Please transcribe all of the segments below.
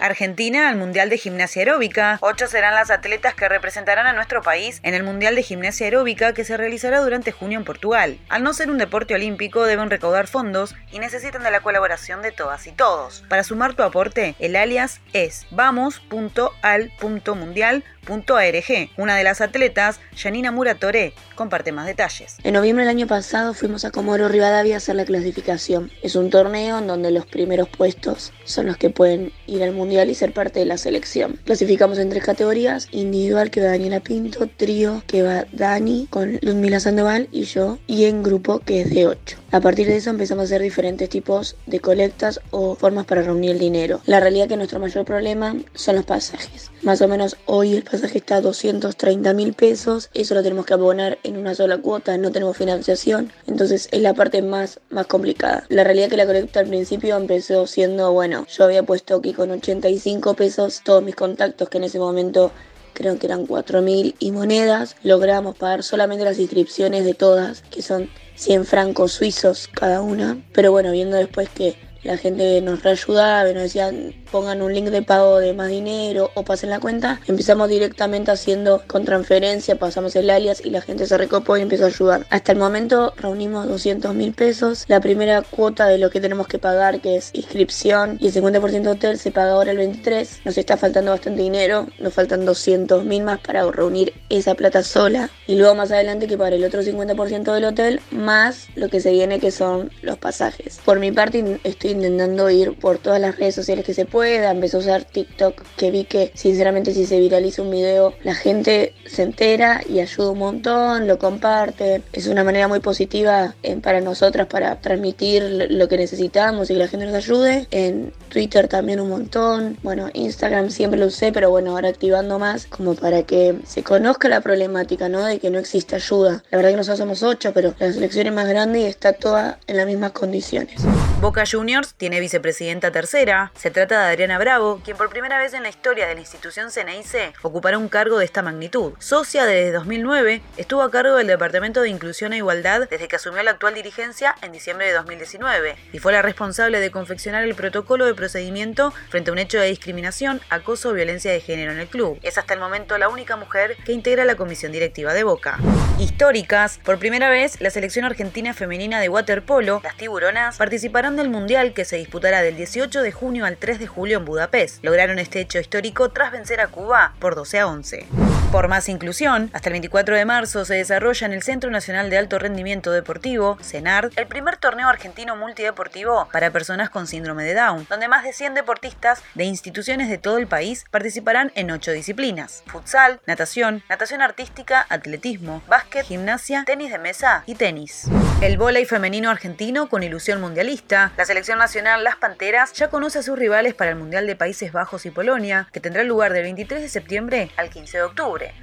Argentina al Mundial de Gimnasia Aeróbica. Ocho serán las atletas que representarán a nuestro país en el Mundial de Gimnasia Aeróbica que se realizará durante junio en Portugal. Al no ser un deporte olímpico, deben recaudar fondos y necesitan de la colaboración de todas y todos. Para sumar tu aporte, el alias es vamos.al.mundial.org. Una de las atletas, Janina Muratore, comparte más detalles. En noviembre del año pasado fuimos a Comoro Rivadavia a hacer la clasificación. Es un torneo en donde los primeros puestos son los que pueden ir al Mundial y ser parte de la selección. Clasificamos en tres categorías, individual que va Daniela Pinto, trío que va Dani con Ludmila Sandoval y yo, y en grupo que es de 8. A partir de eso empezamos a hacer diferentes tipos de colectas o formas para reunir el dinero. La realidad es que nuestro mayor problema son los pasajes. Más o menos hoy el pasaje está a 230 mil pesos, eso lo tenemos que abonar en una sola cuota, no tenemos financiación, entonces es la parte más, más complicada. La realidad es que la colecta al principio empezó siendo, bueno, yo había puesto aquí con 85 pesos todos mis contactos que en ese momento creo que eran 4.000 y monedas, logramos pagar solamente las inscripciones de todas, que son 100 francos suizos cada una. Pero bueno, viendo después que la gente nos reayudaba, nos decían pongan un link de pago de más dinero o pasen la cuenta, empezamos directamente haciendo con transferencia, pasamos el alias y la gente se recopó y empezó a ayudar. Hasta el momento reunimos 200 mil pesos. La primera cuota de lo que tenemos que pagar, que es inscripción y el 50% de hotel, se paga ahora el 23. Nos está faltando bastante dinero, nos faltan 200 mil más para reunir esa plata sola. Y luego más adelante que para el otro 50% del hotel, más lo que se viene que son los pasajes. Por mi parte estoy intentando ir por todas las redes sociales que se puede empezó a usar TikTok, que vi que sinceramente si se viraliza un video, la gente se entera y ayuda un montón, lo comparte. Es una manera muy positiva para nosotras para transmitir lo que necesitamos y que la gente nos ayude. En Twitter también un montón. Bueno, Instagram siempre lo usé, pero bueno, ahora activando más como para que se conozca la problemática, ¿no? De que no existe ayuda. La verdad que nosotros somos ocho, pero la selección es más grande y está toda en las mismas condiciones. Boca Juniors tiene vicepresidenta tercera. Se trata de Adriana Bravo, quien por primera vez en la historia de la institución Ceneice ocupará un cargo de esta magnitud. Socia desde 2009, estuvo a cargo del Departamento de Inclusión e Igualdad desde que asumió la actual dirigencia en diciembre de 2019 y fue la responsable de confeccionar el protocolo de procedimiento frente a un hecho de discriminación, acoso o violencia de género en el club. Es hasta el momento la única mujer que integra la comisión directiva de Boca. Históricas, por primera vez la selección argentina femenina de waterpolo, las tiburonas, participarán del Mundial que se disputará del 18 de junio al 3 de julio en Budapest. Lograron este hecho histórico tras vencer a Cuba por 12 a 11. Por más inclusión, hasta el 24 de marzo se desarrolla en el Centro Nacional de Alto Rendimiento Deportivo, CENARD, el primer torneo argentino multideportivo para personas con síndrome de Down, donde más de 100 deportistas de instituciones de todo el país participarán en 8 disciplinas: futsal, natación, natación artística, atletismo, básquet, gimnasia, tenis de mesa y tenis. El vóley femenino argentino con ilusión mundialista, la selección nacional Las Panteras ya conoce a sus rivales para el Mundial de Países Bajos y Polonia, que tendrá lugar del 23 de septiembre al 15 de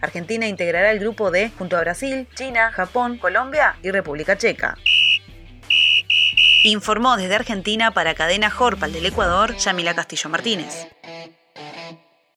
Argentina integrará el grupo D junto a Brasil, China, Japón, Colombia y República Checa. Informó desde Argentina para Cadena Jorpal del Ecuador, Yamila Castillo Martínez.